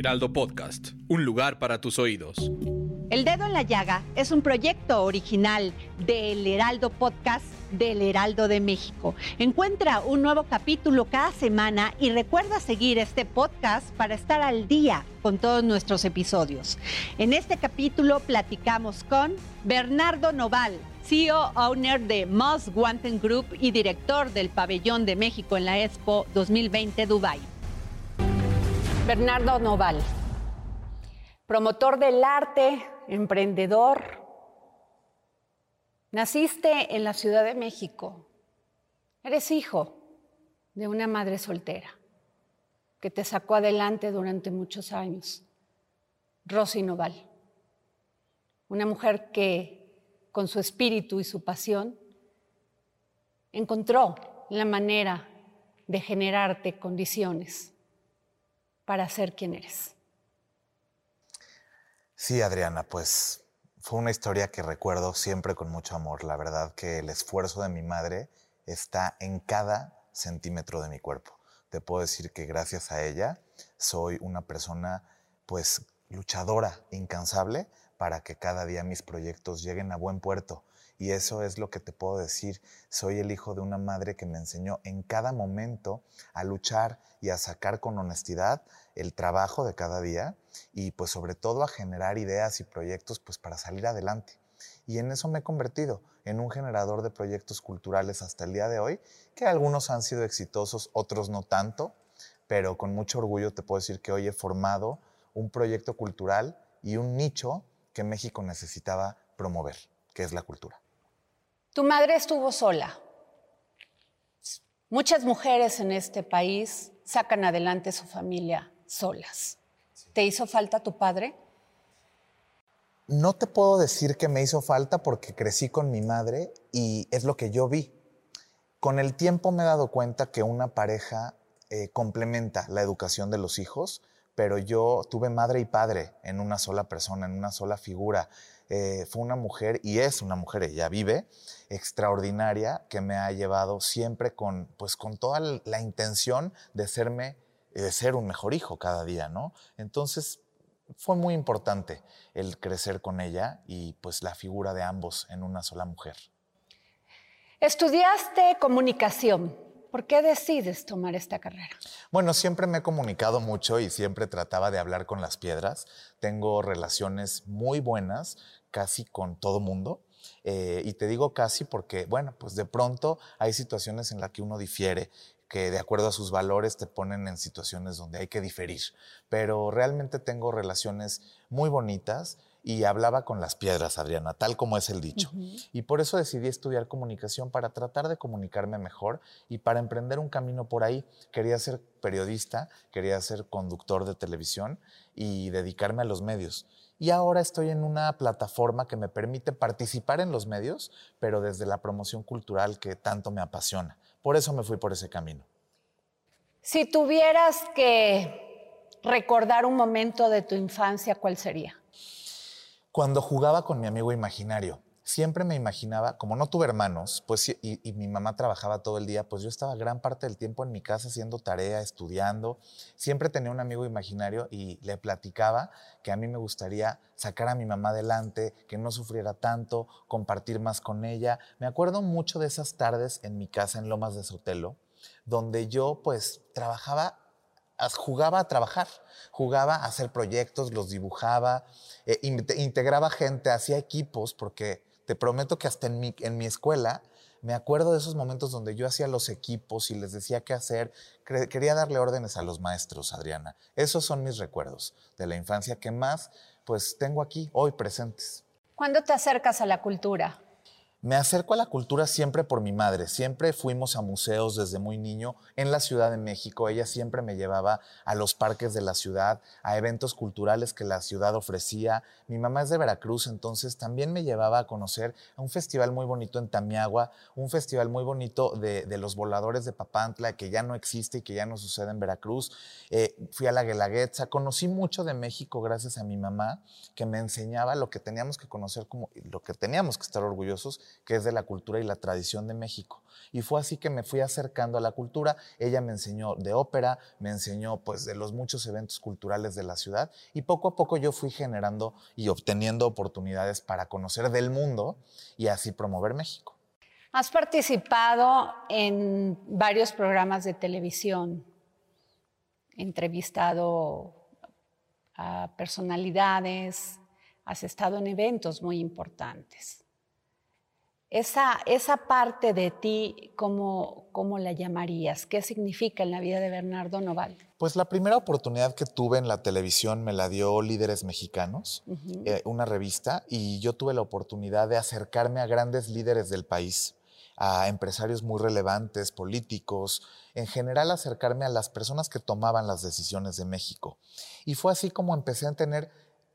Heraldo Podcast, un lugar para tus oídos. El Dedo en la Llaga es un proyecto original del Heraldo Podcast del Heraldo de México. Encuentra un nuevo capítulo cada semana y recuerda seguir este podcast para estar al día con todos nuestros episodios. En este capítulo platicamos con Bernardo Noval, CEO owner de Most Wanted Group y director del Pabellón de México en la Expo 2020 Dubai. Bernardo Noval, promotor del arte, emprendedor. Naciste en la Ciudad de México. Eres hijo de una madre soltera que te sacó adelante durante muchos años. Rosy Noval. Una mujer que con su espíritu y su pasión encontró la manera de generarte condiciones para ser quien eres. Sí, Adriana, pues fue una historia que recuerdo siempre con mucho amor. La verdad que el esfuerzo de mi madre está en cada centímetro de mi cuerpo. Te puedo decir que gracias a ella soy una persona pues luchadora, incansable, para que cada día mis proyectos lleguen a buen puerto. Y eso es lo que te puedo decir. Soy el hijo de una madre que me enseñó en cada momento a luchar y a sacar con honestidad el trabajo de cada día y pues sobre todo a generar ideas y proyectos pues para salir adelante. Y en eso me he convertido, en un generador de proyectos culturales hasta el día de hoy, que algunos han sido exitosos, otros no tanto, pero con mucho orgullo te puedo decir que hoy he formado un proyecto cultural y un nicho que México necesitaba promover, que es la cultura. Tu madre estuvo sola. Muchas mujeres en este país sacan adelante su familia solas. ¿Te hizo falta tu padre? No te puedo decir que me hizo falta porque crecí con mi madre y es lo que yo vi. Con el tiempo me he dado cuenta que una pareja eh, complementa la educación de los hijos, pero yo tuve madre y padre en una sola persona, en una sola figura. Eh, fue una mujer, y es una mujer, ella vive, extraordinaria, que me ha llevado siempre con, pues, con toda la intención de serme de ser un mejor hijo cada día, ¿no? Entonces fue muy importante el crecer con ella y pues la figura de ambos en una sola mujer. Estudiaste comunicación. ¿Por qué decides tomar esta carrera? Bueno, siempre me he comunicado mucho y siempre trataba de hablar con las piedras. Tengo relaciones muy buenas casi con todo mundo. Eh, y te digo casi porque, bueno, pues de pronto hay situaciones en las que uno difiere que de acuerdo a sus valores te ponen en situaciones donde hay que diferir. Pero realmente tengo relaciones muy bonitas y hablaba con las piedras, Adriana, tal como es el dicho. Y por eso decidí estudiar comunicación para tratar de comunicarme mejor y para emprender un camino por ahí. Quería ser periodista, quería ser conductor de televisión y dedicarme a los medios. Y ahora estoy en una plataforma que me permite participar en los medios, pero desde la promoción cultural que tanto me apasiona. Por eso me fui por ese camino. Si tuvieras que recordar un momento de tu infancia, ¿cuál sería? Cuando jugaba con mi amigo imaginario, siempre me imaginaba, como no tuve hermanos, pues y, mi mamá trabajaba todo el día, pues yo estaba gran parte del tiempo en mi casa haciendo tarea, estudiando. Siempre tenía un amigo imaginario y le platicaba que a mí me gustaría sacar a mi mamá adelante, que no sufriera tanto, compartir más con ella. Me acuerdo mucho de esas tardes en mi casa en Lomas de Sotelo, donde yo pues trabajaba, jugaba a trabajar, jugaba a hacer proyectos, los dibujaba, eh, integraba gente, hacía equipos, porque te prometo que hasta en mi, en mi escuela me acuerdo de esos momentos donde yo hacía los equipos y les decía qué hacer. Quería darle órdenes a los maestros, Adriana. Esos son mis recuerdos de la infancia que más pues tengo aquí hoy presentes. ¿Cuándo te acercas a la cultura? Me acerco a la cultura siempre por mi madre. Siempre fuimos a museos desde muy niño en la Ciudad de México. Ella siempre me llevaba a los parques de la ciudad, a eventos culturales que la ciudad ofrecía. Mi mamá es de Veracruz, entonces también me llevaba a conocer a un festival muy bonito en Tamiagua, un festival muy bonito de, los voladores de Papantla, que ya no existe y que ya no sucede en Veracruz. Eh, fui a la Guelaguetza. Conocí mucho de México gracias a mi mamá, que me enseñaba lo que teníamos que conocer, como lo que teníamos que estar orgullosos que es de la cultura y la tradición de México. Y fue así que me fui acercando a la cultura. Ella me enseñó de ópera, me enseñó pues de los muchos eventos culturales de la ciudad y poco a poco yo fui generando y obteniendo oportunidades para conocer del mundo y así promover México. Has participado en varios programas de televisión, entrevistado a personalidades, has estado en eventos muy importantes. Esa, esa parte de ti, ¿cómo, ¿cómo la llamarías? ¿Qué significa en la vida de Bernardo Noval? Pues la primera oportunidad que tuve en la televisión me la dio Líderes Mexicanos, eh, una revista, y yo tuve la oportunidad de acercarme a grandes líderes del país, a empresarios muy relevantes, políticos, en general acercarme a las personas que tomaban las decisiones de México. Y fue así como empecé a tener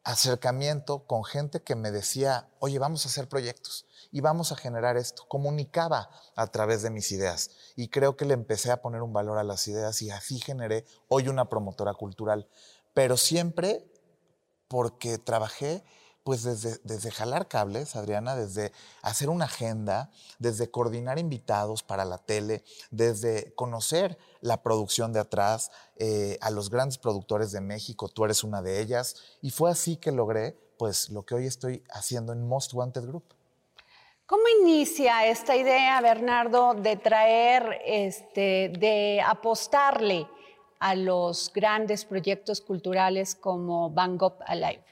acercamiento con gente que me decía, oye, vamos a hacer proyectos y vamos a generar esto. Comunicaba a través de mis ideas y creo que le empecé a poner un valor a las ideas y así generé hoy una promotora cultural. Pero siempre porque trabajé pues desde, desde jalar cables, Adriana, desde hacer una agenda, desde coordinar invitados para la tele, desde conocer la producción de atrás, eh, a los grandes productores de México, tú eres una de ellas, y fue así que logré pues lo que hoy estoy haciendo en Most Wanted Group. ¿Cómo inicia esta idea, Bernardo, de traer, este, de apostarle a los grandes proyectos culturales como Van Gogh Alive?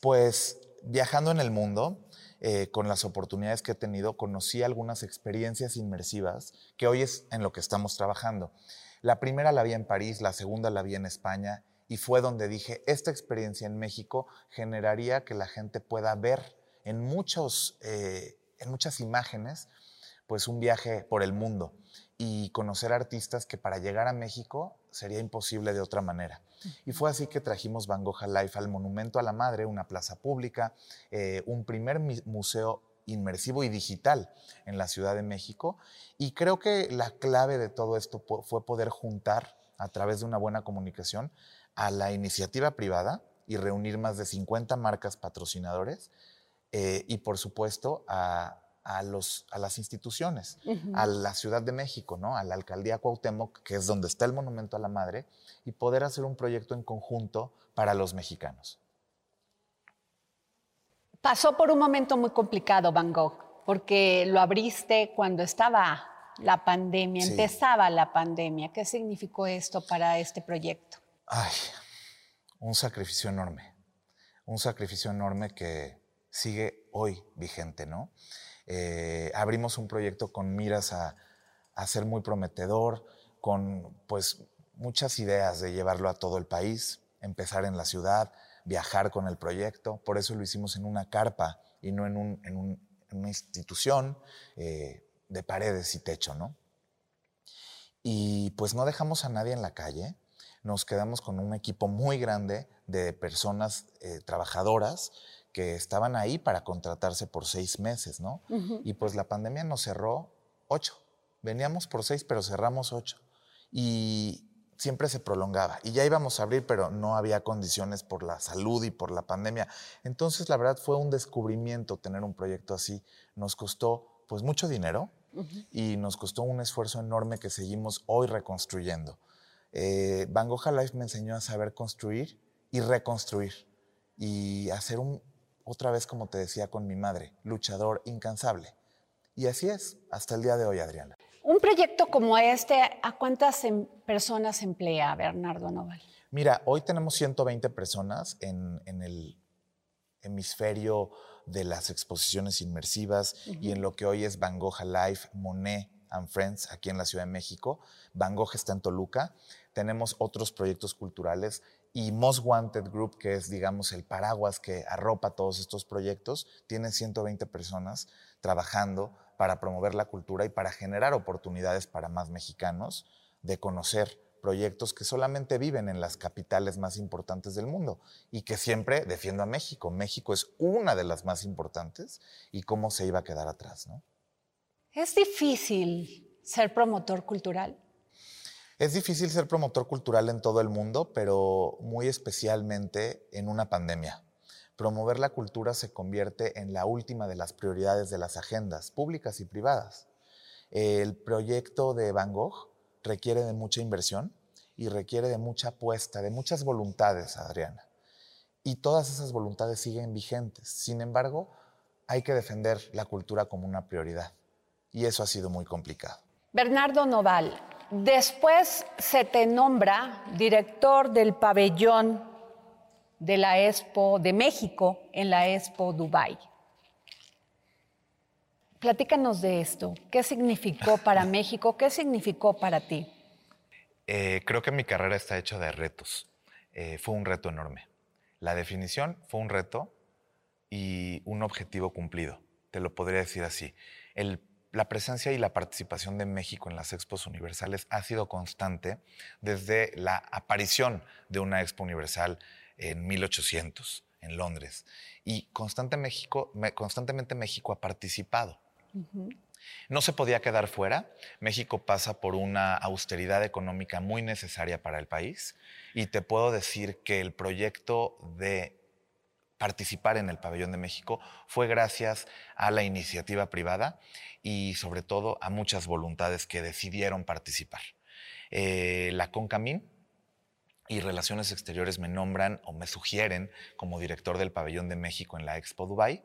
Pues viajando en el mundo, eh, con las oportunidades que he tenido, conocí algunas experiencias inmersivas que hoy es en lo que estamos trabajando. La primera la vi en París, la segunda la vi en España y fue donde dije, esta experiencia en México generaría que la gente pueda ver en muchos... Eh, en muchas imágenes, pues un viaje por el mundo y conocer artistas que para llegar a México sería imposible de otra manera. Y fue así que trajimos Van Gogh Life al Monumento a la Madre, una plaza pública, eh, un primer museo inmersivo y digital en la Ciudad de México. Y creo que la clave de todo esto fue poder juntar a través de una buena comunicación a la iniciativa privada y reunir más de 50 marcas patrocinadores eh, y por supuesto a, los, a las instituciones, a la Ciudad de México, ¿no? a la Alcaldía Cuauhtémoc, que es donde está el Monumento a la Madre, y poder hacer un proyecto en conjunto para los mexicanos. Pasó por un momento muy complicado Van Gogh, porque lo abriste cuando estaba la pandemia, empezaba la pandemia. ¿Qué significó esto para este proyecto? Ay, un sacrificio enorme, un sacrificio enorme que sigue hoy vigente, ¿no? Eh, abrimos un proyecto con miras a, ser muy prometedor, con pues muchas ideas de llevarlo a todo el país, empezar en la ciudad, viajar con el proyecto. Por eso lo hicimos en una carpa y no en, una institución eh, de paredes y techo, ¿no? Y pues no dejamos a nadie en la calle, nos quedamos con un equipo muy grande de personas eh, trabajadoras que estaban ahí para contratarse por seis meses, ¿no? Y pues la pandemia nos cerró ocho. Veníamos por seis, pero cerramos ocho. Y siempre se prolongaba. Y ya íbamos a abrir, pero no había condiciones por la salud y por la pandemia. Entonces, la verdad fue un descubrimiento tener un proyecto así. Nos costó pues mucho dinero y nos costó un esfuerzo enorme que seguimos hoy reconstruyendo. Eh, Van Gogh Life me enseñó a saber construir y reconstruir y hacer un, otra vez como te decía con mi madre, luchador incansable. Y así es, hasta el día de hoy, Adriana. Un proyecto como este, ¿a cuántas em, personas emplea Bernardo Noval? Mira, hoy tenemos 120 personas en, el hemisferio de las exposiciones inmersivas y en lo que hoy es Van Gogh Life, Monet, and Friends aquí en la Ciudad de México. Van Gogh está en Toluca. Tenemos otros proyectos culturales y Most Wanted Group, que es, digamos, el paraguas que arropa todos estos proyectos, tiene 120 personas trabajando para promover la cultura y para generar oportunidades para más mexicanos de conocer proyectos que solamente viven en las capitales más importantes del mundo y que siempre defiendo a México. México es una de las más importantes y cómo se iba a quedar atrás, ¿no? ¿Es difícil ser promotor cultural? Es difícil ser promotor cultural en todo el mundo, pero muy especialmente en una pandemia. Promover la cultura se convierte en la última de las prioridades de las agendas públicas y privadas. El proyecto de Van Gogh requiere de mucha inversión y requiere de mucha apuesta, de muchas voluntades, Adriana. Y todas esas voluntades siguen vigentes. Sin embargo, hay que defender la cultura como una prioridad. Y eso ha sido muy complicado. Bernardo Noval, después se te nombra director del pabellón de la Expo de México en la Expo Dubai. Platícanos de esto. ¿Qué significó para México? ¿Qué significó para ti? Eh, creo que mi carrera está hecha de retos. Eh, fue un reto enorme. La definición fue un reto y un objetivo cumplido. Te lo podría decir así. La presencia y la participación de México en las expos universales ha sido constante desde la aparición de una expo universal en 1800 en Londres. Y México, constantemente México ha participado. No se podía quedar fuera. México pasa por una austeridad económica muy necesaria para el país y te puedo decir que el proyecto de participar en el pabellón de México fue gracias a la iniciativa privada y sobre todo a muchas voluntades que decidieron participar. Eh, la CONCAMIN y Relaciones Exteriores me nombran o me sugieren como director del pabellón de México en la Expo Dubai.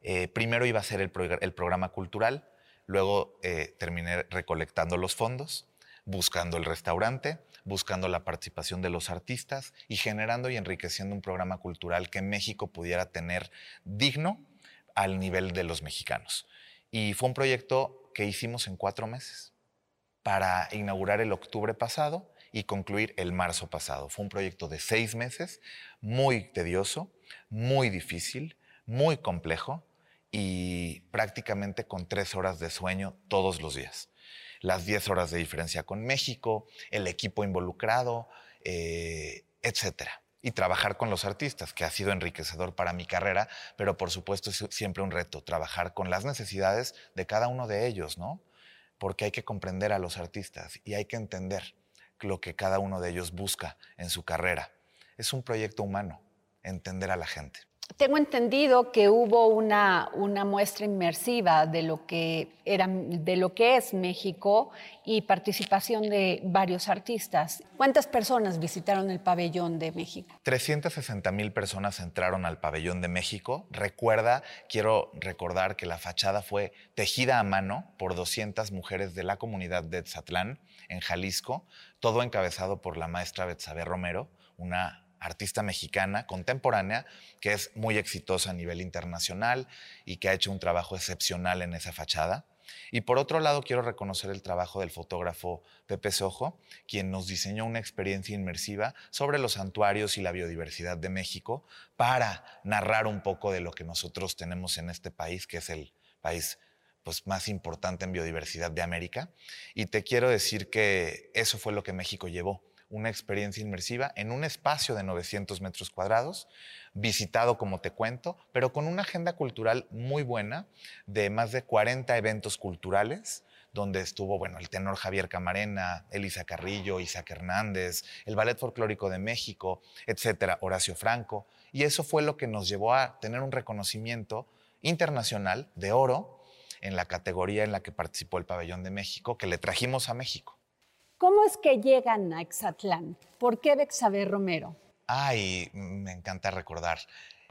Eh, primero iba a ser el, programa cultural, luego eh, terminé recolectando los fondos, buscando el restaurante, buscando la participación de los artistas y generando y enriqueciendo un programa cultural que México pudiera tener digno al nivel de los mexicanos. Y fue un proyecto que hicimos en cuatro meses para inaugurar el octubre pasado y concluir el marzo pasado. Fue un proyecto de seis meses, muy tedioso, muy difícil, muy complejo, y prácticamente con tres horas de sueño todos los días. Las diez horas de diferencia con México, el equipo involucrado, eh, etcétera. Y trabajar con los artistas, que ha sido enriquecedor para mi carrera, pero por supuesto es siempre un reto, trabajar con las necesidades de cada uno de ellos, ¿no? Porque hay que comprender a los artistas y hay que entender lo que cada uno de ellos busca en su carrera. Es un proyecto humano, entender a la gente tengo entendido que hubo una, una muestra inmersiva de lo, que era, de lo que es México y participación de varios artistas. ¿Cuántas personas visitaron el pabellón de México? 360 mil personas entraron al pabellón de México. Recuerda, quiero recordar que la fachada fue tejida a mano por 200 mujeres de la comunidad de Etzatlán, en Jalisco, todo encabezado por la maestra Betsabe Romero, una artista mexicana contemporánea que es muy exitosa a nivel internacional y que ha hecho un trabajo excepcional en esa fachada. Y por otro lado, quiero reconocer el trabajo del fotógrafo Pepe Sojo, quien nos diseñó una experiencia inmersiva sobre los santuarios y la biodiversidad de México para narrar un poco de lo que nosotros tenemos en este país, que es el país pues, más importante en biodiversidad de América. Y te quiero decir que eso fue lo que México llevó una experiencia inmersiva en un espacio de 900 metros cuadrados, visitado como te cuento, pero con una agenda cultural muy buena de más de 40 eventos culturales donde estuvo, bueno, el tenor Javier Camarena, Elisa Carrillo, Isaac Hernández, el Ballet Folclórico de México, etcétera, Horacio Franco. Y eso fue lo que nos llevó a tener un reconocimiento internacional de oro en la categoría en la que participó el Pabellón de México, que le trajimos a México. ¿Cómo es que llegan a Exatlán? ¿Por qué Bexabe Romero? Ay, me encanta recordar.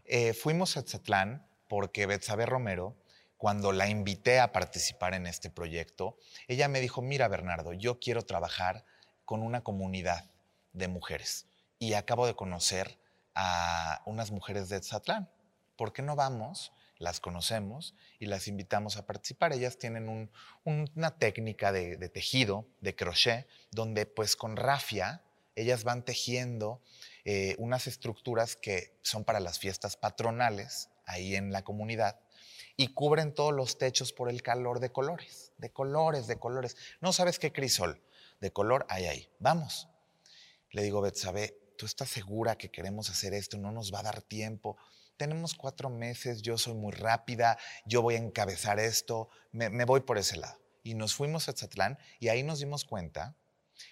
Eh, fuimos a Exatlán porque Betsabe Romero, cuando la invité a participar en este proyecto, ella me dijo, mira Bernardo, yo quiero trabajar con una comunidad de mujeres y acabo de conocer a unas mujeres de Exatlán. ¿Por qué no vamos las conocemos y las invitamos a participar. Ellas tienen una técnica de, tejido, de crochet, donde pues con rafia ellas van tejiendo eh, unas estructuras que son para las fiestas patronales ahí en la comunidad y cubren todos los techos por el calor de colores, de colores, de colores. No sabes qué crisol de color hay ahí. Vamos. Le digo, Betsabe, ¿tú estás segura que queremos hacer esto? No nos va a dar tiempo. Tenemos cuatro meses, yo soy muy rápida, yo voy a encabezar esto, me, me voy por ese lado. Y nos fuimos a Tzatlán y ahí nos dimos cuenta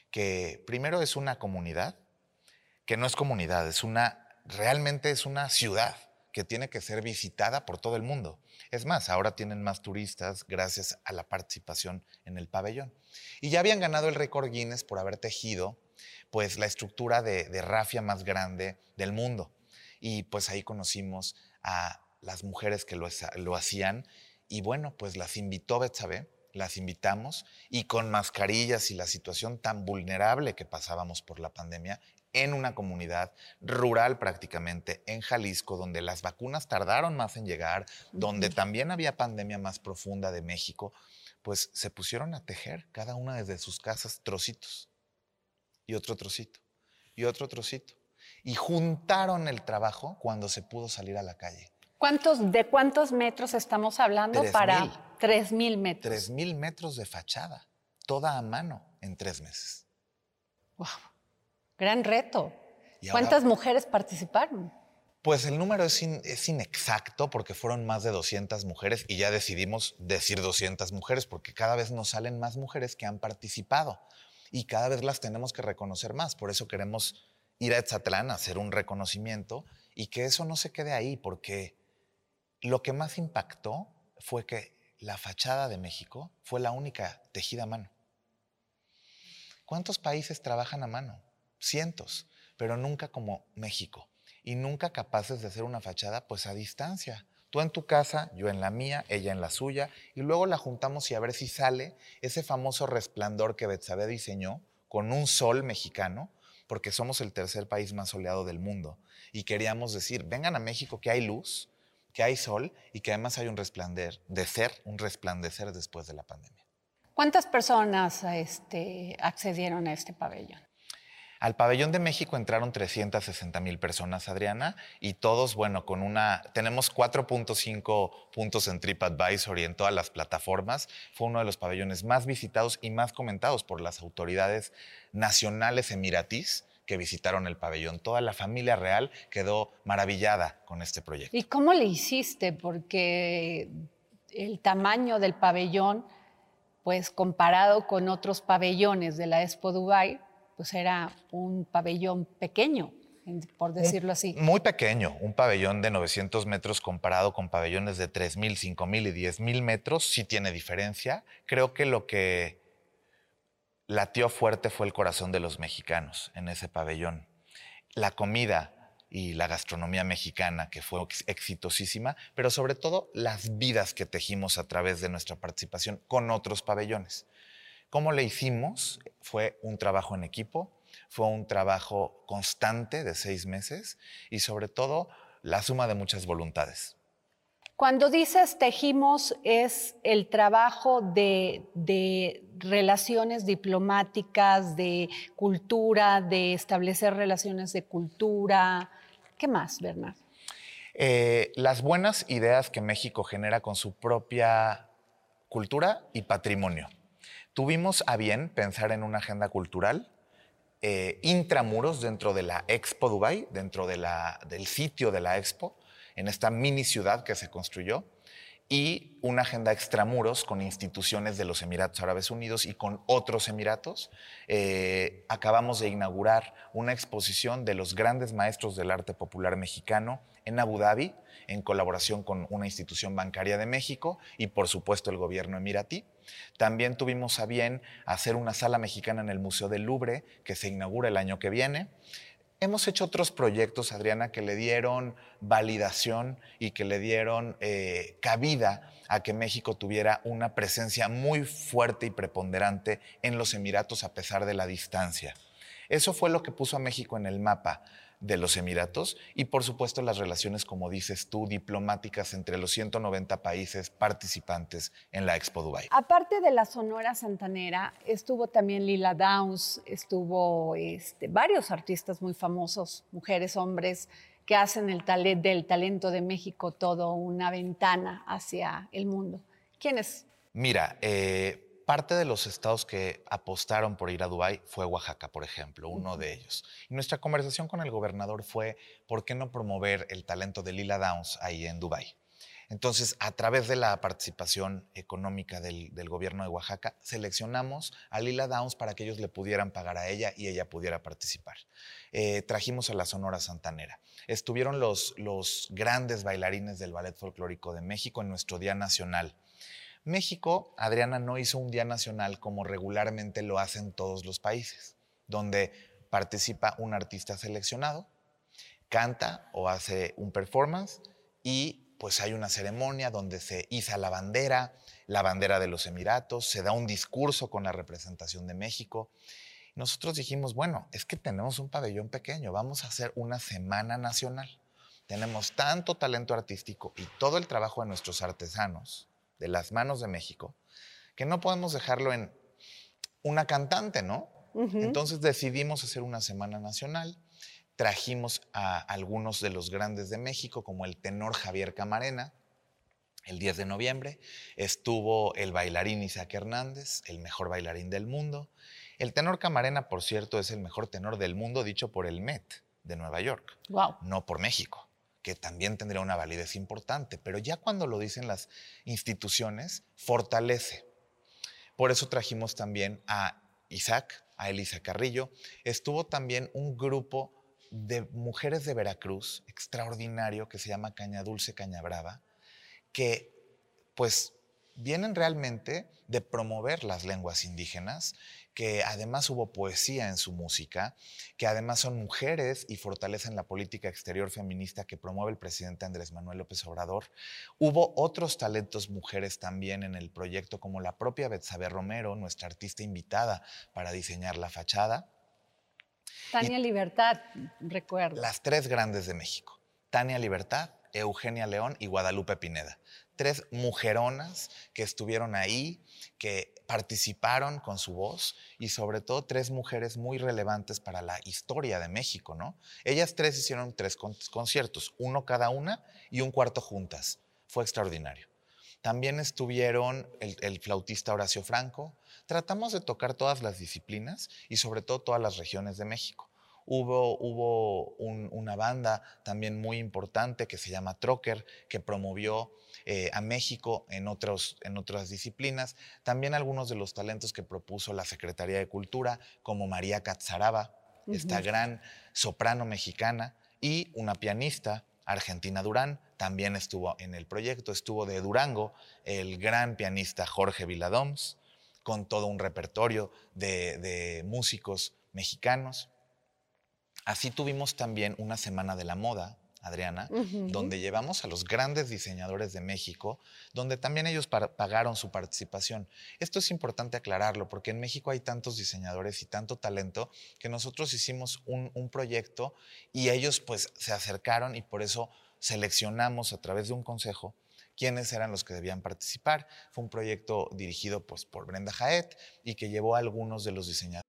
que primero es una comunidad, que no es comunidad, es una, realmente es una ciudad que tiene que ser visitada por todo el mundo. Es más, ahora tienen más turistas gracias a la participación en el pabellón. Y ya habían ganado el récord Guinness por haber tejido pues la estructura de, rafia más grande del mundo. Y pues ahí conocimos a las mujeres que lo, lo hacían y bueno, pues las invitó Betsabe las invitamos y con mascarillas y la situación tan vulnerable que pasábamos por la pandemia en una comunidad rural prácticamente, en Jalisco, donde las vacunas tardaron más en llegar, donde también había pandemia más profunda de México, pues se pusieron a tejer cada una desde sus casas trocitos y otro trocito y otro trocito. Y juntaron el trabajo cuando se pudo salir a la calle. ¿Cuántos, ¿De cuántos metros estamos hablando para...? Tres mil metros. Tres mil metros de fachada, toda a mano en tres meses. ¡Wow! Gran reto. ¿Cuántas mujeres participaron? Pues el número es, es, inexacto porque fueron más de 200 mujeres y ya decidimos decir 200 mujeres porque cada vez nos salen más mujeres que han participado y cada vez las tenemos que reconocer más. Por eso queremos ir a Etzatlán a hacer un reconocimiento y que eso no se quede ahí porque lo que más impactó fue que la fachada de México fue la única tejida a mano. ¿Cuántos países trabajan a mano? Cientos, pero nunca como México. Y nunca capaces de hacer una fachada pues a distancia. Tú en tu casa, yo en la mía, ella en la suya, y luego la juntamos y a ver si sale ese famoso resplandor que Betsabe diseñó con un sol mexicano, porque somos el tercer país más soleado del mundo. Y queríamos decir, vengan a México que hay luz, que hay sol y que además hay un resplandecer, un resplandecer después de la pandemia. ¿Cuántas personas este, accedieron a este pabellón? Al pabellón de México entraron 360 mil personas, Adriana, y todos, bueno, con una. Tenemos 4.5 puntos en TripAdvisor y en todas las plataformas. Fue uno de los pabellones más visitados y más comentados por las autoridades nacionales emiratís que visitaron el pabellón. Toda la familia real quedó maravillada con este proyecto. ¿Y cómo le hiciste? Porque el tamaño del pabellón, pues comparado con otros pabellones de la Expo Dubai, pues era un pabellón pequeño, por decirlo así. Muy pequeño, un pabellón de 900 metros comparado con pabellones de 3.000, 5.000 y 10.000 metros, sí tiene diferencia. Creo que lo que latió fuerte fue el corazón de los mexicanos en ese pabellón. La comida y la gastronomía mexicana, que fue exitosísima, pero sobre todo las vidas que tejimos a través de nuestra participación con otros pabellones. ¿Cómo le hicimos? Fue un trabajo en equipo, fue un trabajo constante de seis meses y sobre todo la suma de muchas voluntades. Cuando dices tejimos es el trabajo de, relaciones diplomáticas, de cultura, de establecer relaciones de cultura. ¿Qué más, Bernard? Eh, las buenas ideas que México genera con su propia cultura y patrimonio. Tuvimos a bien pensar en una agenda cultural eh, intramuros dentro de la Expo Dubai, dentro de del sitio de la Expo, en esta mini ciudad que se construyó y una agenda extramuros con instituciones de los Emiratos Árabes Unidos y con otros Emiratos. Eh, acabamos de inaugurar una exposición de los grandes maestros del arte popular mexicano en Abu Dhabi, en colaboración con una institución bancaria de México y por supuesto el gobierno emiratí. También tuvimos a bien hacer una sala mexicana en el Museo del Louvre que se inaugura el año que viene. Hemos hecho otros proyectos, Adriana, que le dieron validación y que le dieron eh, cabida a que México tuviera una presencia muy fuerte y preponderante en los Emiratos a pesar de la distancia. Eso fue lo que puso a México en el mapa. De los Emiratos y por supuesto las relaciones, como dices tú, diplomáticas entre los 190 países participantes en la Expo Dubai. Aparte de la Sonora Santanera, estuvo también Lila Downs, estuvo este, varios artistas muy famosos, mujeres, hombres, que hacen el del talento de México todo una ventana hacia el mundo. ¿Quiénes? Mira, eh, Parte de los estados que apostaron por ir a Dubái fue Oaxaca, por ejemplo, uno de ellos. Y nuestra conversación con el gobernador fue, ¿por qué no promover el talento de Lila Downs ahí en Dubái? Entonces, a través de la participación económica del, gobierno de Oaxaca, seleccionamos a Lila Downs para que ellos le pudieran pagar a ella y ella pudiera participar. Eh, trajimos a la Sonora Santanera. Estuvieron los, los grandes bailarines del Ballet Folclórico de México en nuestro Día Nacional. México, Adriana, no hizo un día nacional como regularmente lo hacen todos los países, donde participa un artista seleccionado, canta o hace un performance y pues hay una ceremonia donde se iza la bandera, la bandera de los Emiratos, se da un discurso con la representación de México. Nosotros dijimos, bueno, es que tenemos un pabellón pequeño, vamos a hacer una semana nacional. Tenemos tanto talento artístico y todo el trabajo de nuestros artesanos de las manos de México, que no podemos dejarlo en una cantante, ¿no? Entonces decidimos hacer una semana nacional. Trajimos a algunos de los grandes de México, como el tenor Javier Camarena, el 10 de noviembre. Estuvo el bailarín Isaac Hernández, el mejor bailarín del mundo. El tenor Camarena, por cierto, es el mejor tenor del mundo dicho por el Met de Nueva York, wow. no por México que también tendría una validez importante, pero ya cuando lo dicen las instituciones, fortalece. Por eso trajimos también a Isaac, a Elisa Carrillo. Estuvo también un grupo de mujeres de Veracruz extraordinario que se llama Caña Dulce, Caña Brava, que pues vienen realmente de promover las lenguas indígenas que además hubo poesía en su música, que además son mujeres y fortalecen la política exterior feminista que promueve el presidente Andrés Manuel López Obrador. Hubo otros talentos mujeres también en el proyecto, como la propia Betsabe Romero, nuestra artista invitada para diseñar la fachada. Tania Libertad, recuerdo. Las tres grandes de México. Tania Libertad, Eugenia León y Guadalupe Pineda. Tres mujeronas que estuvieron ahí, que participaron con su voz y sobre todo tres mujeres muy relevantes para la historia de México, ¿no? Ellas tres hicieron tres conciertos, uno cada una y un cuarto juntas. Fue extraordinario. También estuvieron el, flautista Horacio Franco. Tratamos de tocar todas las disciplinas y sobre todo todas las regiones de México. Hubo, hubo una banda también muy importante que se llama Trocker, que promovió eh, a México en, otros, en otras disciplinas. También algunos de los talentos que propuso la Secretaría de Cultura, como María Catzaraba, esta gran soprano mexicana, y una pianista, Argentina Durán, también estuvo en el proyecto. Estuvo de Durango el gran pianista Jorge Viladoms, con todo un repertorio de músicos mexicanos. Así tuvimos también una semana de la moda Adriana, donde llevamos a los grandes diseñadores de México, donde también ellos pagaron su participación. Esto es importante aclararlo, porque en México hay tantos diseñadores y tanto talento que nosotros hicimos un, proyecto y ellos pues se acercaron y por eso seleccionamos a través de un consejo quiénes eran los que debían participar. Fue un proyecto dirigido pues, por Brenda Jaet y que llevó a algunos de los diseñadores.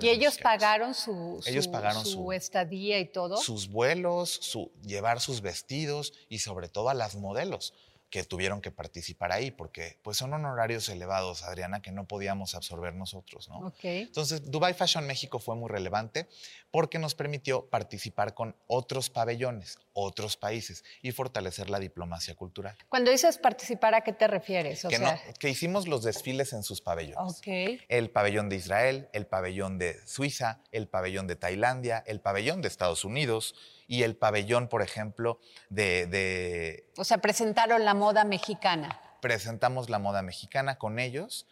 Y ellos pagaron su, ellos pagaron su, estadía y todo. Sus vuelos, su, llevar sus vestidos y sobre todo a las modelos. Que tuvieron que participar ahí, porque pues son honorarios elevados, Adriana, que no podíamos absorber nosotros, ¿no? Ok. Entonces, Dubai Fashion México fue muy relevante porque nos permitió participar con otros pabellones, otros países y fortalecer la diplomacia cultural. Cuando dices participar, ¿a qué te refieres? O Que, no- sea, que hicimos los desfiles en sus pabellones. El pabellón de Israel, el pabellón de Suiza, el pabellón de Tailandia, el pabellón de Estados Unidos y el pabellón, por ejemplo, de, de O sea, presentaron la moda mexicana. presentamos la moda mexicana con ellos.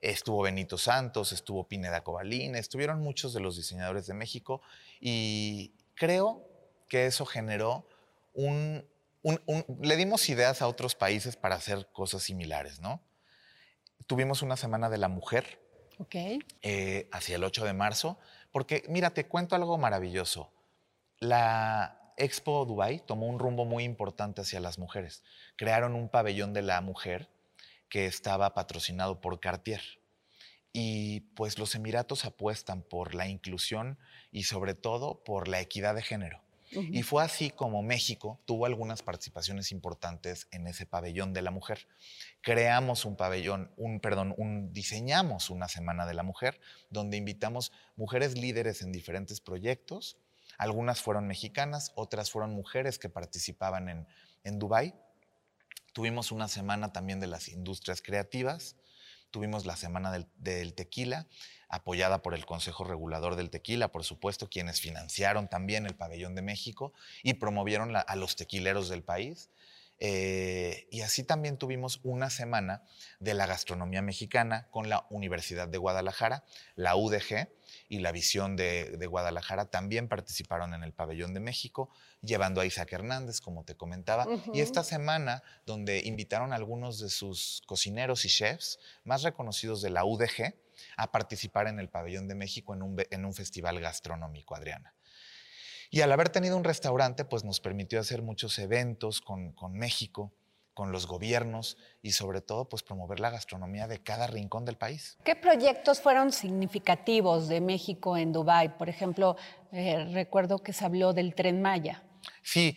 Estuvo Benito Santos, estuvo Pineda Cobalín, estuvieron muchos de los diseñadores de México y creo que eso generó un, un- un- Le dimos ideas a otros países para hacer cosas similares, ¿no? Tuvimos una semana de la mujer Ok. eh, hacia el 8 de marzo, porque mira, te cuento algo maravilloso. La Expo Dubai tomó un rumbo muy importante hacia las mujeres. Crearon un pabellón de la mujer que estaba patrocinado por Cartier. Y pues los Emiratos apuestan por la inclusión y sobre todo por la equidad de género. Y fue así como México tuvo algunas participaciones importantes en ese pabellón de la mujer. Creamos un pabellón, un perdón, un diseñamos una semana de la mujer donde invitamos mujeres líderes en diferentes proyectos. Algunas fueron mexicanas, otras fueron mujeres que participaban en, en Dubái. Tuvimos una semana también de las industrias creativas. Tuvimos la semana del, del tequila, apoyada por el Consejo Regulador del Tequila, por supuesto, quienes financiaron también el Pabellón de México y promovieron a los tequileros del país. Eh, y así también tuvimos una semana de la gastronomía mexicana con la Universidad de Guadalajara, la UDG y la Visión de, de Guadalajara también participaron en el Pabellón de México, llevando a Isaac Hernández, como te comentaba. Y esta semana, donde invitaron a algunos de sus cocineros y chefs más reconocidos de la UDG a participar en el Pabellón de México en un, en un festival gastronómico, Adriana. Y al haber tenido un restaurante, pues nos permitió hacer muchos eventos con, con México, con los gobiernos y sobre todo, pues promover la gastronomía de cada rincón del país. ¿Qué proyectos fueron significativos de México en Dubái? Por ejemplo, eh, recuerdo que se habló del Tren Maya. Sí,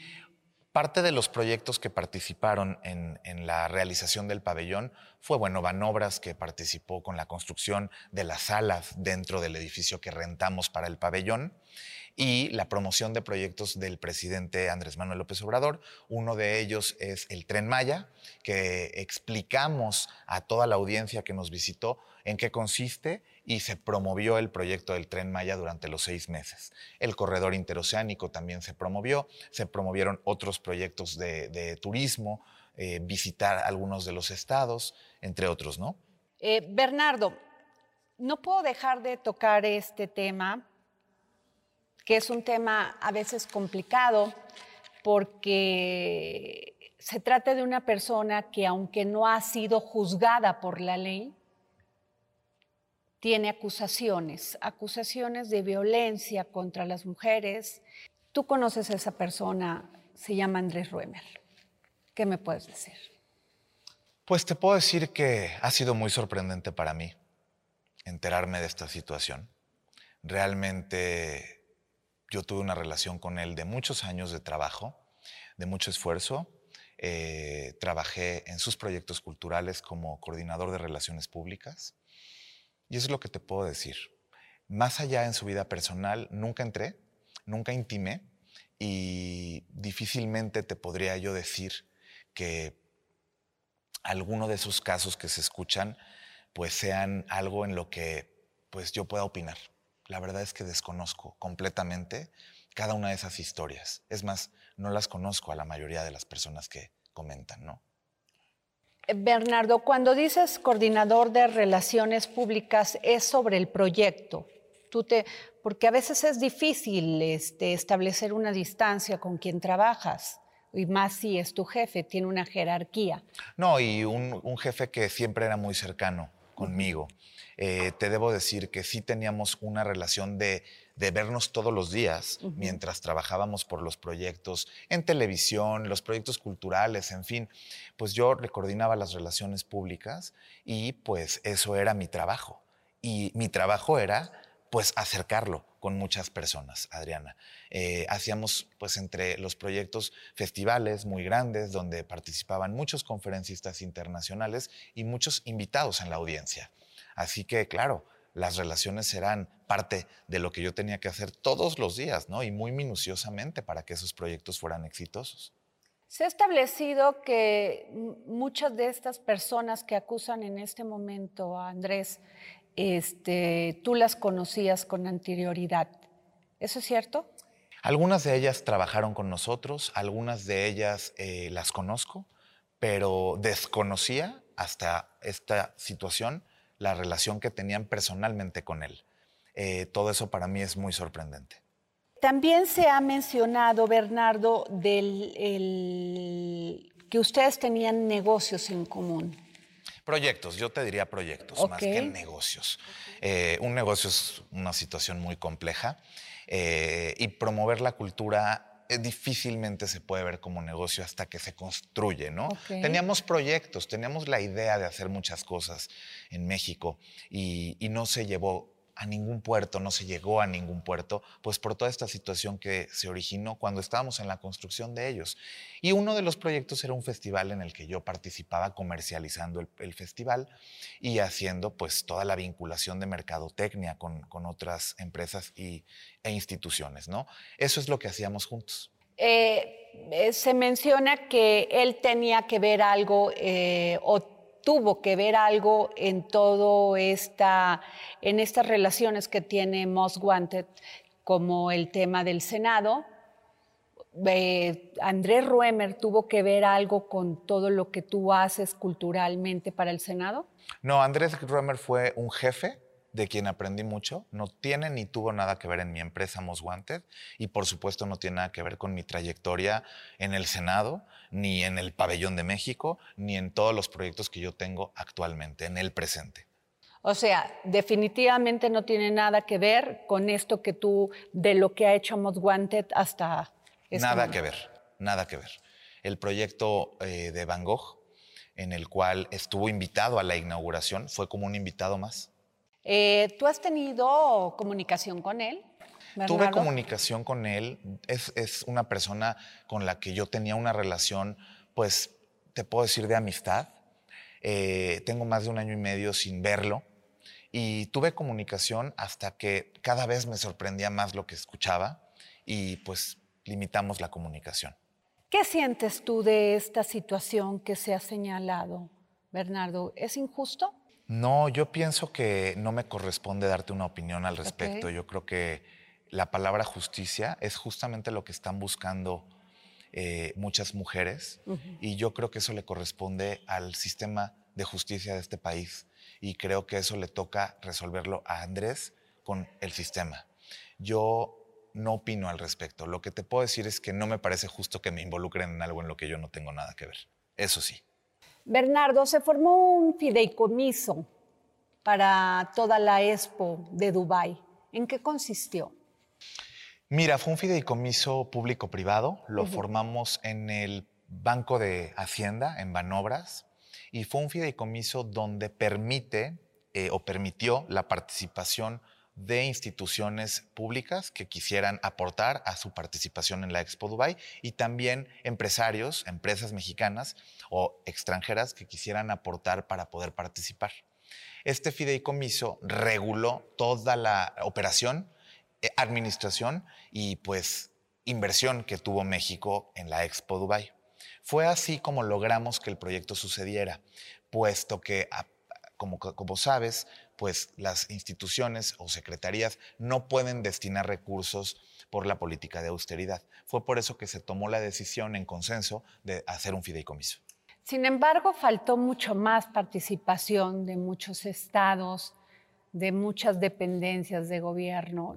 parte de los proyectos que participaron en, en la realización del pabellón fue, bueno, Banobras, que participó con la construcción de las salas dentro del edificio que rentamos para el pabellón y la promoción de proyectos del presidente Andrés Manuel López Obrador. Uno de ellos es el Tren Maya, que explicamos a toda la audiencia que nos visitó en qué consiste y se promovió el proyecto del Tren Maya durante los seis meses. El corredor interoceánico también se promovió, se promovieron otros proyectos de, turismo, eh, visitar algunos de los estados, entre otros, ¿no? Eh, Bernardo, no puedo dejar de tocar este tema, que es un tema a veces complicado, porque se trata de una persona que aunque no ha sido juzgada por la ley, tiene acusaciones, acusaciones de violencia contra las mujeres. Tú conoces a esa persona, se llama Andrés Ruemer. ¿Qué me puedes decir? Pues te puedo decir que ha sido muy sorprendente para mí enterarme de esta situación. Realmente yo tuve una relación con él de muchos años de trabajo, de mucho esfuerzo. Eh, trabajé en sus proyectos culturales como coordinador de relaciones públicas. Y eso es lo que te puedo decir. Más allá en su vida personal, nunca entré, nunca intimé y difícilmente te podría yo decir que alguno de esos casos que se escuchan pues sean algo en lo que pues yo pueda opinar. La verdad es que desconozco completamente cada una de esas historias. Es más, no las conozco a la mayoría de las personas que comentan, ¿no? Eh, Bernardo, cuando dices coordinador de relaciones públicas es sobre el proyecto. Tú te, porque a veces es difícil este, establecer una distancia con quien trabajas, y más si es tu jefe, tiene una jerarquía. No, y un, un jefe que siempre era muy cercano conmigo. Eh, te debo decir que sí teníamos una relación de, de vernos todos los días mientras trabajábamos por los proyectos en televisión, los proyectos culturales, en fin. Pues yo le coordinaba las relaciones públicas y pues eso era mi trabajo. Y mi trabajo era pues acercarlo con muchas personas, Adriana. Eh, hacíamos pues entre los proyectos festivales muy grandes donde participaban muchos conferencistas internacionales y muchos invitados en la audiencia. Así que claro, las relaciones eran parte de lo que yo tenía que hacer todos los días, ¿no? Y muy minuciosamente para que esos proyectos fueran exitosos. Se ha establecido que muchas de estas personas que acusan en este momento a Andrés, este, tú las conocías con anterioridad. ¿Eso es cierto? Algunas de ellas trabajaron con nosotros, algunas de ellas eh, las conozco, pero desconocía hasta esta situación la relación que tenían personalmente con él. Eh, todo eso para mí es muy sorprendente. También se ha mencionado, Bernardo, del que ustedes tenían negocios en común. Proyectos, yo te diría proyectos, más que negocios. Eh, un negocio es una situación muy compleja eh, y promover la cultura eh, difícilmente se puede ver como negocio hasta que se construye, ¿no? Teníamos proyectos, teníamos la idea de hacer muchas cosas en México y no se llevó a ningún puerto, no se llegó a ningún puerto, pues por toda esta situación que se originó cuando estábamos en la construcción de ellos. Y uno de los proyectos era un festival en el que yo participaba comercializando el, festival y haciendo pues toda la vinculación de mercadotecnia con, con otras empresas y, e instituciones, ¿no? Eso es lo que hacíamos juntos. Eh, eh, se menciona que él tenía que ver algo eh, o tuvo que ver algo en todo esta, en estas relaciones que tiene Most Wanted, como el tema del Senado. Eh, Andrés Ruemer tuvo que ver algo con todo lo que tú haces culturalmente para el Senado? No, Andrés Ruemer fue un jefe de quien aprendí mucho. No tiene ni tuvo nada que ver en mi empresa Most Wanted y por supuesto no tiene nada que ver con mi trayectoria en el Senado, ni en el Pabellón de México, ni en todos los proyectos que yo tengo actualmente, en el presente. O sea, definitivamente no tiene nada que ver con esto que tú, de lo que ha hecho Most Wanted hasta... Este nada que ver, nada que ver. El proyecto eh, de Van Gogh, en el cual estuvo invitado a la inauguración, fue como un invitado más. Eh, ¿Tú has tenido comunicación con él? Tuve comunicación con él. Es, una persona con la que yo tenía una relación, pues, te puedo decir, de amistad. Eh, tengo más de un año y medio sin verlo. Y tuve comunicación hasta que cada vez me sorprendía más lo que escuchaba y pues limitamos la comunicación. ¿Qué sientes tú de esta situación que se ha señalado, Bernardo? ¿Es injusto? No, yo pienso que no me corresponde darte una opinión al respecto. Yo creo que la palabra justicia es justamente lo que están buscando eh, muchas mujeres y yo creo que eso le corresponde al sistema de justicia de este país y creo que eso le toca resolverlo a Andrés con el sistema. Yo no opino al respecto. Lo que te puedo decir es que no me parece justo que me involucren en algo en lo que yo no tengo nada que ver. Eso sí. Bernardo, se formó un fideicomiso para toda la expo de Dubái. ¿En qué consistió? Mira, fue un fideicomiso público-privado. Lo formamos en el Banco de Hacienda, en Banobras, y fue un fideicomiso donde permite eh, o permitió la participación de instituciones públicas que quisieran aportar a su participación en la Expo Dubai y también empresarios, empresas mexicanas o extranjeras que quisieran aportar para poder participar. Este fideicomiso reguló toda la operación, eh, administración y pues inversión que tuvo México en la Expo Dubai. Fue así como logramos que el proyecto sucediera, puesto que, como, como sabes, pues las instituciones o secretarías no pueden destinar recursos por la política de austeridad. Fue por eso que se tomó la decisión en consenso de hacer un fideicomiso. Sin embargo, faltó mucho más participación de muchos estados, de muchas dependencias de gobierno.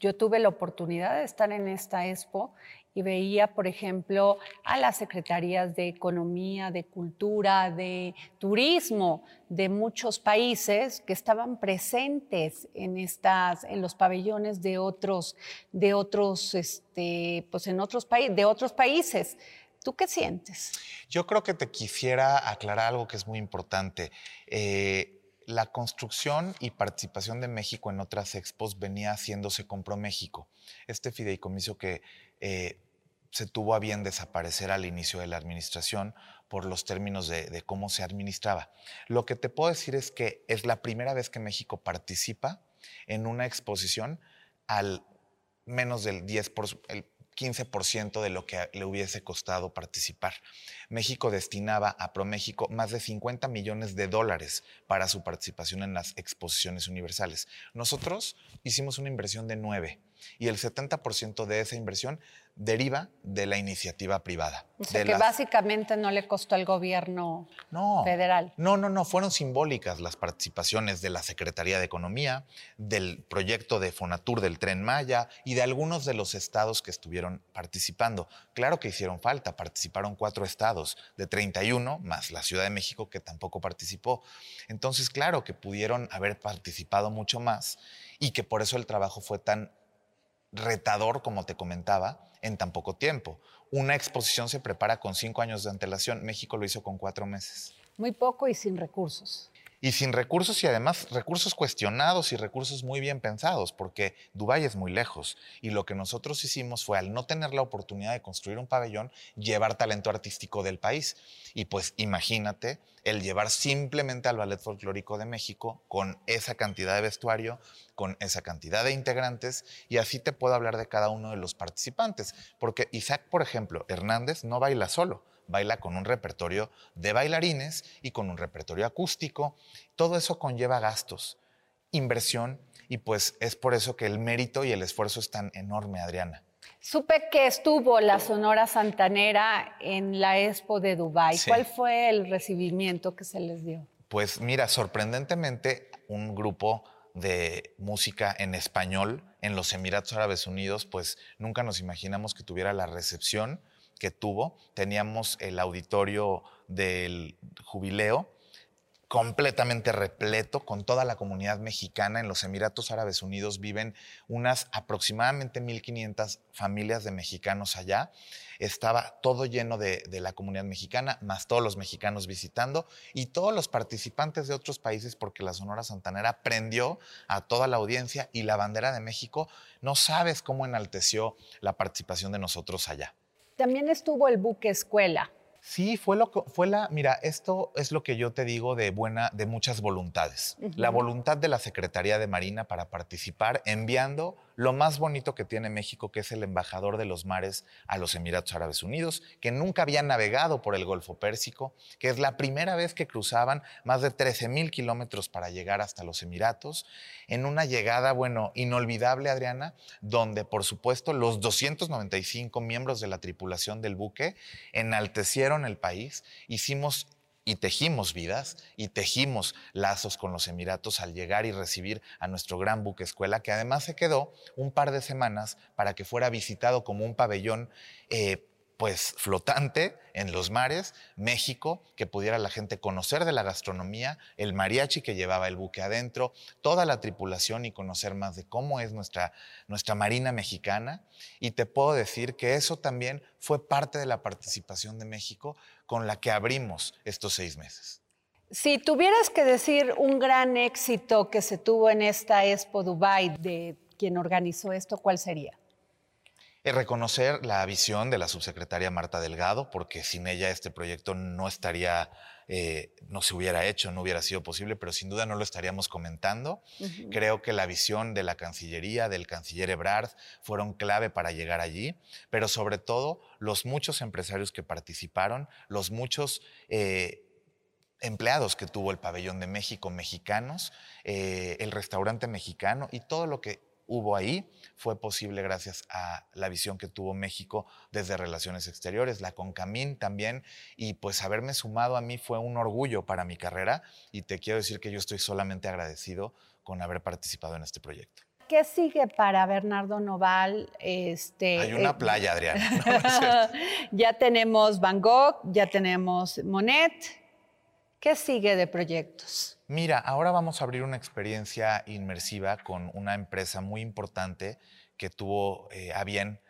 Yo tuve la oportunidad de estar en esta expo y veía, por ejemplo, a las secretarías de Economía, de Cultura, de Turismo de muchos países que estaban presentes en estas, en los pabellones de otros, de otros, este, pues en otros países, de otros países. ¿Tú qué sientes? Yo creo que te quisiera aclarar algo que es muy importante. Eh, la construcción y participación de México en otras expos venía haciéndose con ProMéxico, este fideicomiso que eh, se tuvo a bien desaparecer al inicio de la administración por los términos de, cómo se administraba. Lo que te puedo decir es que es la primera vez que México participa en una exposición al menos del 10%, el 15% de lo que le hubiese costado participar. México destinaba a ProMéxico más de 50 millones de dólares para su participación en las exposiciones universales. Nosotros hicimos una inversión de 9 y el 70% de esa inversión deriva de la iniciativa privada. O sea que básicamente no le costó al gobierno federal. No, no, no, fueron simbólicas las participaciones de la Secretaría de Economía, del proyecto de Fonatur del Tren Maya y de algunos de los estados que estuvieron participando. Claro que hicieron falta, participaron cuatro estados de 31, más la Ciudad de México que tampoco participó. Entonces, claro que pudieron haber participado mucho más y que por eso el trabajo fue tan retador, como te comentaba, en tan poco tiempo. Una exposición se prepara con cinco años de antelación. México lo hizo con cuatro meses. Muy poco y sin recursos. Y sin recursos y además recursos cuestionados y recursos muy bien pensados, porque Dubái es muy lejos. Y lo que nosotros hicimos fue, al no tener la oportunidad de construir un pabellón, llevar talento artístico del país. Y pues imagínate el llevar simplemente al Ballet Folclórico de México con esa cantidad de vestuario, con esa cantidad de integrantes, y así te puedo hablar de cada uno de los participantes. Porque Isaac, por ejemplo, Hernández no baila solo baila con un repertorio de bailarines y con un repertorio acústico. Todo eso conlleva gastos, inversión y pues es por eso que el mérito y el esfuerzo es tan enorme, Adriana. Supe que estuvo la Sonora Santanera en la Expo de Dubái. ¿Cuál fue el recibimiento que se les dio? Pues mira, sorprendentemente un grupo de música en español en los Emiratos Árabes Unidos, pues nunca nos imaginamos que tuviera la recepción que tuvo. Teníamos el auditorio del jubileo completamente repleto con toda la comunidad mexicana. En los Emiratos Árabes Unidos viven unas aproximadamente 1.500 familias de mexicanos allá. Estaba todo lleno de, de, la comunidad mexicana, más todos los mexicanos visitando y todos los participantes de otros países, porque la Sonora Santanera prendió a toda la audiencia y la bandera de México. No sabes cómo enalteció la participación de nosotros allá. También estuvo el buque escuela. Sí, fue lo fue la, mira, esto es lo que yo te digo de buena, de muchas voluntades. La voluntad de la Secretaría de Marina para participar enviando lo más bonito que tiene México, que es el embajador de los mares a los Emiratos Árabes Unidos, que nunca había navegado por el Golfo Pérsico, que es la primera vez que cruzaban más de 13 mil kilómetros para llegar hasta los Emiratos, en una llegada, bueno, inolvidable, Adriana, donde por supuesto los 295 miembros de la tripulación del buque enaltecieron el país, hicimos y tejimos vidas y tejimos lazos con los Emiratos al llegar y recibir a nuestro gran buque escuela, que además se quedó un par de semanas para que fuera visitado como un pabellón eh, pues flotante en los mares, México, que pudiera la gente conocer de la gastronomía, el mariachi que llevaba el buque adentro, toda la tripulación y conocer más de cómo es nuestra, nuestra marina mexicana. Y te puedo decir que eso también fue parte de la participación de México con la que abrimos estos seis meses. Si tuvieras que decir un gran éxito que se tuvo en esta Expo Dubai de quien organizó esto, ¿cuál sería? Es reconocer la visión de la subsecretaria Marta Delgado, porque sin ella este proyecto no estaría, eh, no se hubiera hecho, no hubiera sido posible, pero sin duda no lo estaríamos comentando. Creo que la visión de la Cancillería, del canciller Ebrard, fueron clave para llegar allí, pero sobre todo los muchos empresarios que participaron, los muchos... Eh, empleados que tuvo el pabellón de México, mexicanos, eh, el restaurante mexicano y todo lo que hubo ahí fue posible gracias a la visión que tuvo México desde Relaciones Exteriores, la CONCAMIN también, y pues haberme sumado a mí fue un orgullo para mi carrera y te quiero decir que yo estoy solamente agradecido con haber participado en este proyecto. ¿Qué sigue para Bernardo Noval? Este, Hay una eh, playa, Adriana. ya tenemos Van Gogh, ya tenemos Monet. ¿Qué sigue de proyectos? Mira, ahora vamos a abrir una experiencia inmersiva con una empresa muy importante que tuvo eh, a bien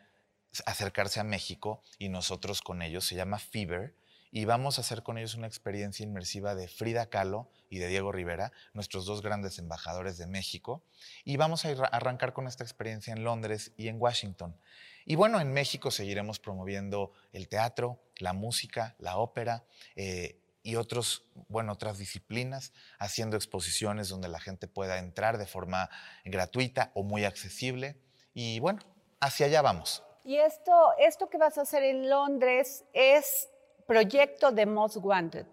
acercarse a México y nosotros con ellos. Se llama Fever y vamos a hacer con ellos una experiencia inmersiva de Frida Kahlo y de Diego Rivera, nuestros dos grandes embajadores de México, y vamos a arrancar con esta experiencia en Londres y en Washington. Y bueno, en México seguiremos promoviendo el teatro, la música, la ópera eh, y otros, bueno, otras disciplinas, haciendo exposiciones donde la gente pueda entrar de forma gratuita o muy accesible. Y bueno, hacia allá vamos. Y esto, esto que vas a hacer en Londres es proyecto de Most Wanted.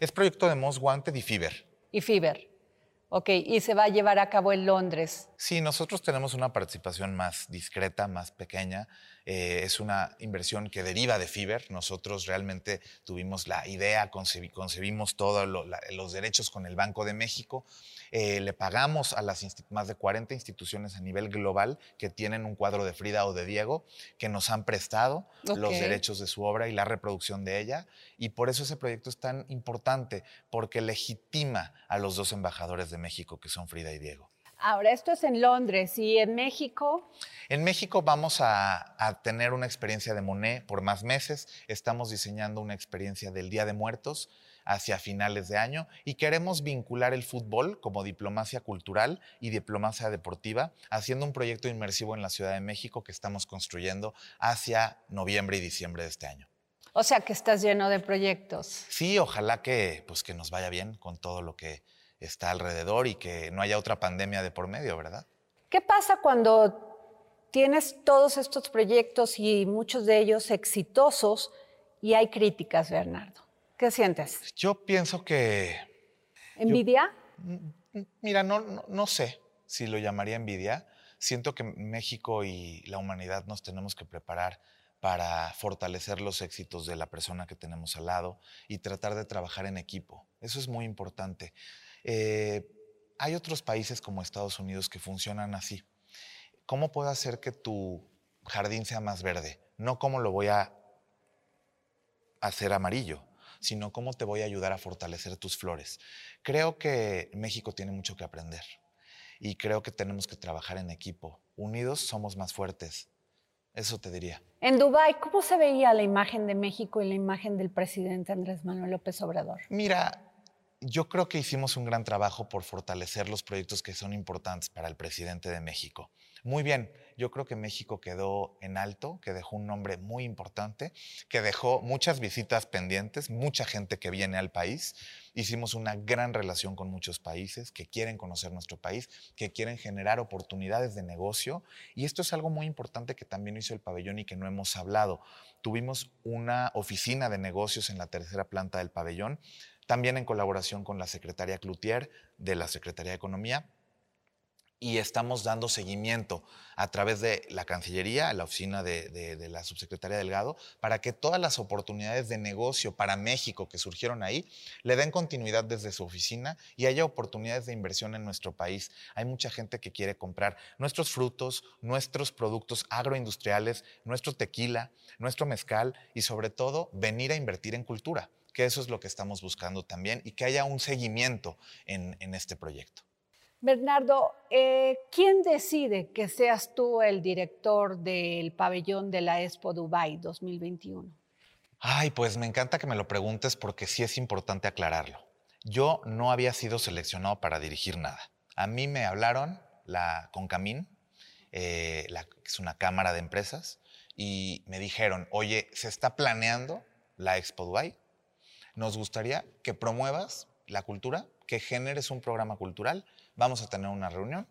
Es proyecto de Most Wanted y Fiber. Y Fiber. Ok, y se va a llevar a cabo en Londres. Sí, nosotros tenemos una participación más discreta, más pequeña. Eh, es una inversión que deriva de Fiber. Nosotros realmente tuvimos la idea, concebimos todos los derechos con el Banco de México eh, le pagamos a las más de 40 instituciones a nivel global que tienen un cuadro de Frida o de Diego, que nos han prestado los derechos de su obra y la reproducción de ella. Y por eso ese proyecto es tan importante, porque legitima a los dos embajadores de México, que son Frida y Diego. Ahora, esto es en Londres y en México. En México vamos a, a, tener una experiencia de Monet por más meses. Estamos diseñando una experiencia del Día de Muertos hacia finales de año y queremos vincular el fútbol como diplomacia cultural y diplomacia deportiva, haciendo un proyecto inmersivo en la Ciudad de México que estamos construyendo hacia noviembre y diciembre de este año. O sea que estás lleno de proyectos. Sí, ojalá que, pues, que nos vaya bien con todo lo que está alrededor y que no haya otra pandemia de por medio, ¿verdad? ¿Qué pasa cuando tienes todos estos proyectos y muchos de ellos exitosos y hay críticas, Bernardo? ¿Qué sientes? Yo pienso que... ¿Envidia? mira, no, no, sé si lo llamaría envidia. Siento que México y la humanidad nos tenemos que preparar para fortalecer los éxitos de la persona que tenemos al lado y tratar de trabajar en equipo. Eso es muy importante. Eh, hay otros países como Estados Unidos que funcionan así. ¿Cómo puedo hacer que tu jardín sea más verde? No cómo lo voy a hacer amarillo sino cómo te voy a ayudar a fortalecer tus flores. Creo que México tiene mucho que aprender y creo que tenemos que trabajar en equipo. Unidos somos más fuertes. Eso te diría. En Dubái, ¿cómo se veía la imagen de México y la imagen del presidente Andrés Manuel López Obrador? Mira, yo creo que hicimos un gran trabajo por fortalecer los proyectos que son importantes para el presidente de México. Muy bien, yo creo que México quedó en alto, que dejó un nombre muy importante, que dejó muchas visitas pendientes, mucha gente que viene al país. Hicimos una gran relación con muchos países que quieren conocer nuestro país, que quieren generar oportunidades de negocio. Y esto es algo muy importante que también hizo el pabellón y que no hemos hablado. Tuvimos una oficina de negocios en la tercera planta del pabellón, también en colaboración con la secretaria Cloutier de la Secretaría de Economía y estamos dando seguimiento a través de la Cancillería, la oficina de, la subsecretaria Delgado, para que todas las oportunidades de negocio para México que surgieron ahí le den continuidad desde su oficina y haya oportunidades de inversión en nuestro país. Hay mucha gente que quiere comprar nuestros frutos, nuestros productos agroindustriales, nuestro tequila, nuestro mezcal y sobre todo venir a invertir en cultura, que eso es lo que estamos buscando también y que haya un seguimiento en este proyecto. Bernardo, eh, ¿quién decide que seas tú el director del pabellón de la Expo Dubai 2021? Ay, pues me encanta que me lo preguntes porque sí es importante aclararlo. Yo no había sido seleccionado para dirigir nada. A mí me hablaron la Concamín, eh, que es una cámara de empresas, y me dijeron, oye, se está planeando la Expo Dubai. Nos gustaría que promuevas la cultura, que generes un programa cultural vamos a tener una reunión.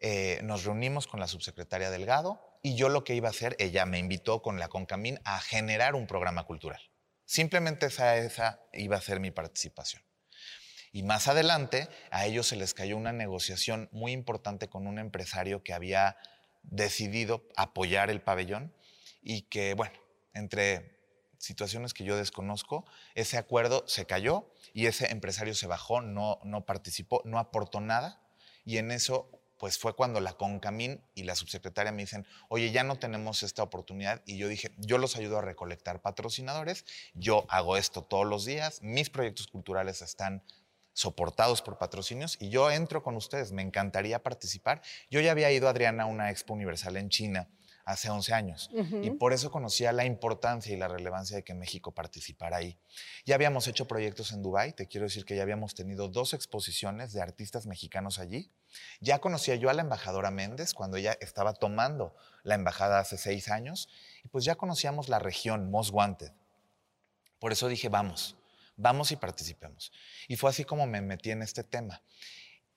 Eh, nos reunimos con la subsecretaria Delgado y yo lo que iba a hacer, ella me invitó con la Concamín a generar un programa cultural. Simplemente esa, esa iba a ser mi participación. Y más adelante a ellos se les cayó una negociación muy importante con un empresario que había decidido apoyar el pabellón y que, bueno, entre situaciones que yo desconozco, ese acuerdo se cayó y ese empresario se bajó, no, no participó, no aportó nada. Y en eso, pues fue cuando la Concamín y la subsecretaria me dicen, oye, ya no tenemos esta oportunidad. Y yo dije, yo los ayudo a recolectar patrocinadores, yo hago esto todos los días, mis proyectos culturales están soportados por patrocinios y yo entro con ustedes, me encantaría participar. Yo ya había ido, Adriana, a una expo universal en China hace 11 años. Y por eso conocía la importancia y la relevancia de que México participara ahí. Ya habíamos hecho proyectos en Dubái, te quiero decir que ya habíamos tenido dos exposiciones de artistas mexicanos allí. Ya conocía yo a la embajadora Méndez cuando ella estaba tomando la embajada hace seis años, y pues ya conocíamos la región Most Wanted. Por eso dije, vamos, vamos y participemos. Y fue así como me metí en este tema.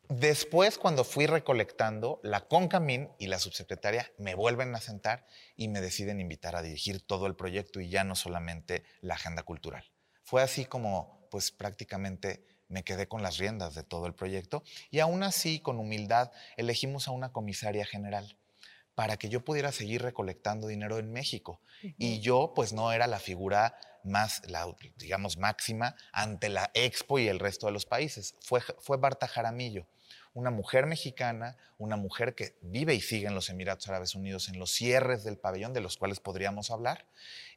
Después, cuando fui recolectando, la Concamín y la subsecretaria me vuelven a sentar y me deciden invitar a dirigir todo el proyecto y ya no solamente la agenda cultural. Fue así como, pues prácticamente me quedé con las riendas de todo el proyecto y aún así, con humildad, elegimos a una comisaria general para que yo pudiera seguir recolectando dinero en México. Y yo, pues, no era la figura más, la, digamos, máxima ante la Expo y el resto de los países. Fue, fue Barta Jaramillo una mujer mexicana, una mujer que vive y sigue en los Emiratos Árabes Unidos en los cierres del pabellón, de los cuales podríamos hablar,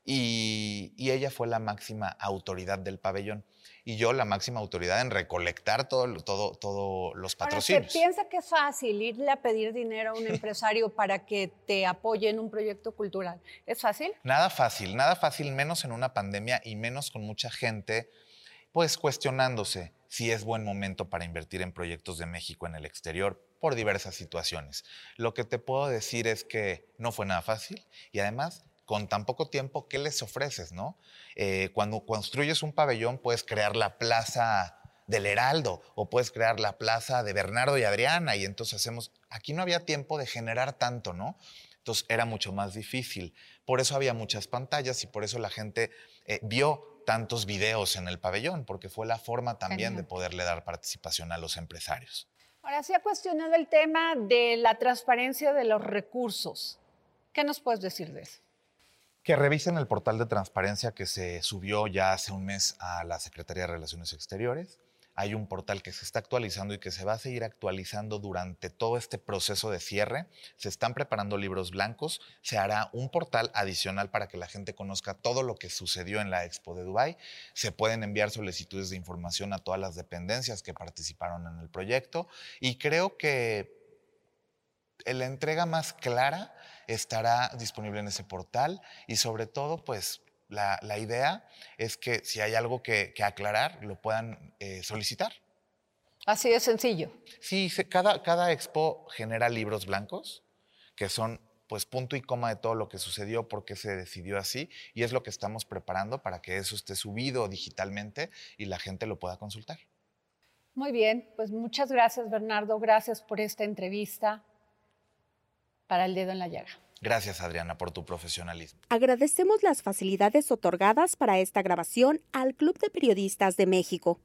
y, ella fue la máxima autoridad del pabellón y yo la máxima autoridad en recolectar todos todo, todo los patrocinios. ¿Se piensa que es fácil irle a pedir dinero a un empresario para que te apoye en un proyecto cultural? ¿Es fácil? Nada fácil, nada fácil, menos en una pandemia y menos con mucha gente, pues cuestionándose si es buen momento para invertir en proyectos de México en el exterior por diversas situaciones. Lo que te puedo decir es que no fue nada fácil y además con tan poco tiempo, ¿qué les ofreces, no? Eh, cuando construyes un pabellón puedes crear la plaza del Heraldo o puedes crear la plaza de Bernardo y Adriana y entonces hacemos, aquí no había tiempo de generar tanto, ¿no? Entonces era mucho más difícil. Por eso había muchas pantallas y por eso la gente eh, vio tantos videos en el pabellón, porque fue la forma también de poderle dar participación a los empresarios. Ahora se ha cuestionado el tema de la transparencia de los recursos. ¿Qué nos puedes decir de eso? Que revisen el portal de transparencia que se subió ya hace un mes a la Secretaría de Relaciones Exteriores hay un portal que se está actualizando y que se va a seguir actualizando durante todo este proceso de cierre. Se están preparando libros blancos, se hará un portal adicional para que la gente conozca todo lo que sucedió en la Expo de Dubai. Se pueden enviar solicitudes de información a todas las dependencias que participaron en el proyecto y creo que la entrega más clara estará disponible en ese portal y sobre todo pues la, idea es que si hay algo que, aclarar, lo puedan eh, solicitar. Así de sencillo. Sí, cada, cada expo genera libros blancos, que son pues punto y coma de todo lo que sucedió, por qué se decidió así, y es lo que estamos preparando para que eso esté subido digitalmente y la gente lo pueda consultar. Muy bien, pues muchas gracias Bernardo, gracias por esta entrevista para el dedo en la llaga. Gracias, Adriana, por tu profesionalismo. Agradecemos las facilidades otorgadas para esta grabación al Club de Periodistas de México.